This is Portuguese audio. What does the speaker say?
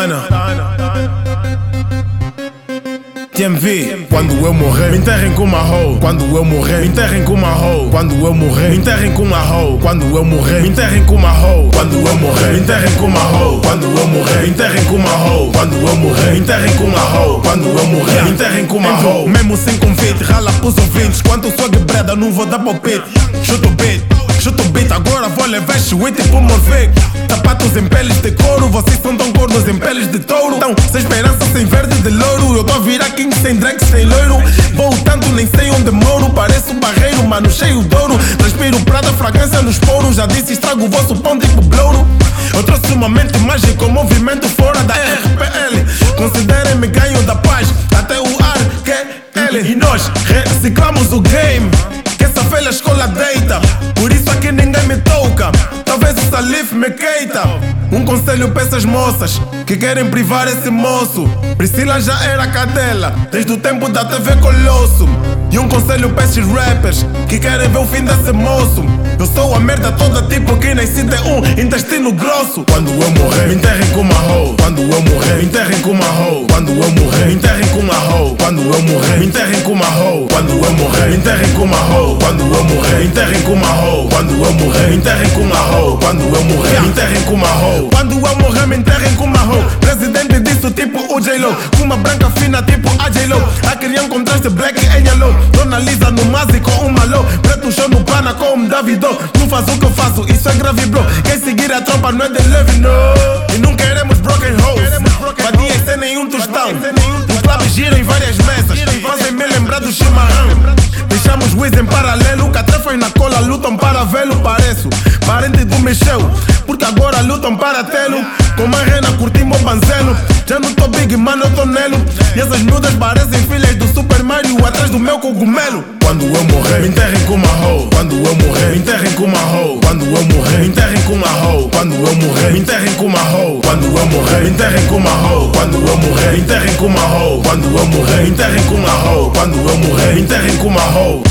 Tana. TMV, quando eu morrer, me enterrem com uma hoe. Quando eu morrer, me enterrem com uma hoe. Quando eu morrer, me enterrem com uma hoe. Quando eu morrer, me enterrem com uma hoe. Quando eu morrer, me enterrem com uma hoe. Quando eu morrer, me enterrem com uma hoe. Quando eu morrer, me enterrem com uma hoe. Quando eu morrer, me enterrem com uma. Mesmo sem convite, rala pros ouvintes. Quanto sou de breda, não vou dar palpite. Chuta o beat. Chuta o beat, agora vou levar chuíte pro Morvec Sapatos em peles de couro, vocês são tão gordos em peles de touro. Então, sem esperança, sem verde de louro. Eu tô a virar king sem drag, sem loiro. Voltando, nem sei onde moro. Pareço um barreiro, mano, cheio de ouro. Transpiro prada, fragrância nos poros. Já disse, estrago o vosso pão tipo blouro. Eu trouxe uma mente mágica, movimento fora da RPL Considerem-me ganho da paz Até o ar que é L E nós reciclamos o game Que essa velha escola deita. Por isso Queita Um conselho para essas moças Que querem privar esse moço. Priscila já era cadela Desde o tempo da TV Colosso. E um conselho para esses rappers Que querem ver o fim desse moço. Eu sou a merda toda tipo que nasci de um intestino grosso. Quando eu morrer, me enterrem com uma hoe. Quando eu morrer, me enterrem com uma hoe. Quando eu morrer, Quando eu morrer, enterrem com uma hoe Quando eu morrer, enterrem com uma hoe Quando eu morrer, enterrem com uma hoe Quando eu morrer, enterrem com uma hoe Quando eu morrer, me enterrem com uma hoe Presidente disso tipo o J-Lo. Com uma branca fina tipo a J-Lo. A criar um contraste black em yellow. Dona Lisa no Mazi com um malô. Preto show no pana com um Davido. Não faz o que eu faço, isso é grave bro. Quem seguir a tropa não é de leve no. E não queremos broken hoes. Vadia sem nenhum tostão. O clube gira em várias mesas do chimarrão Deixamos Wiz em paralelo Catrefas na cola lutam para vê-lo Pareço parente do Michel Porque agora lutam para tê-lo Com a rena curtimos o banzelo Já não tô big, mano, eu tô nelo E essas miúdas parecem filhas do Super Mario Atrás do meu cogumelo. Quando eu morrer, me enterrem com uma hoe Quando eu morrer, me enterrem com uma hoe Quando eu morrer, me enterrem com uma hoe Quando eu morrer, me enterrem com uma hoe Quando eu morrer, me enterrem com uma hoe Quando eu morrer, me enterrem com uma hoe Quando eu morrer, me enterrem com uma Quando eu morrer, me enterrem com uma hoe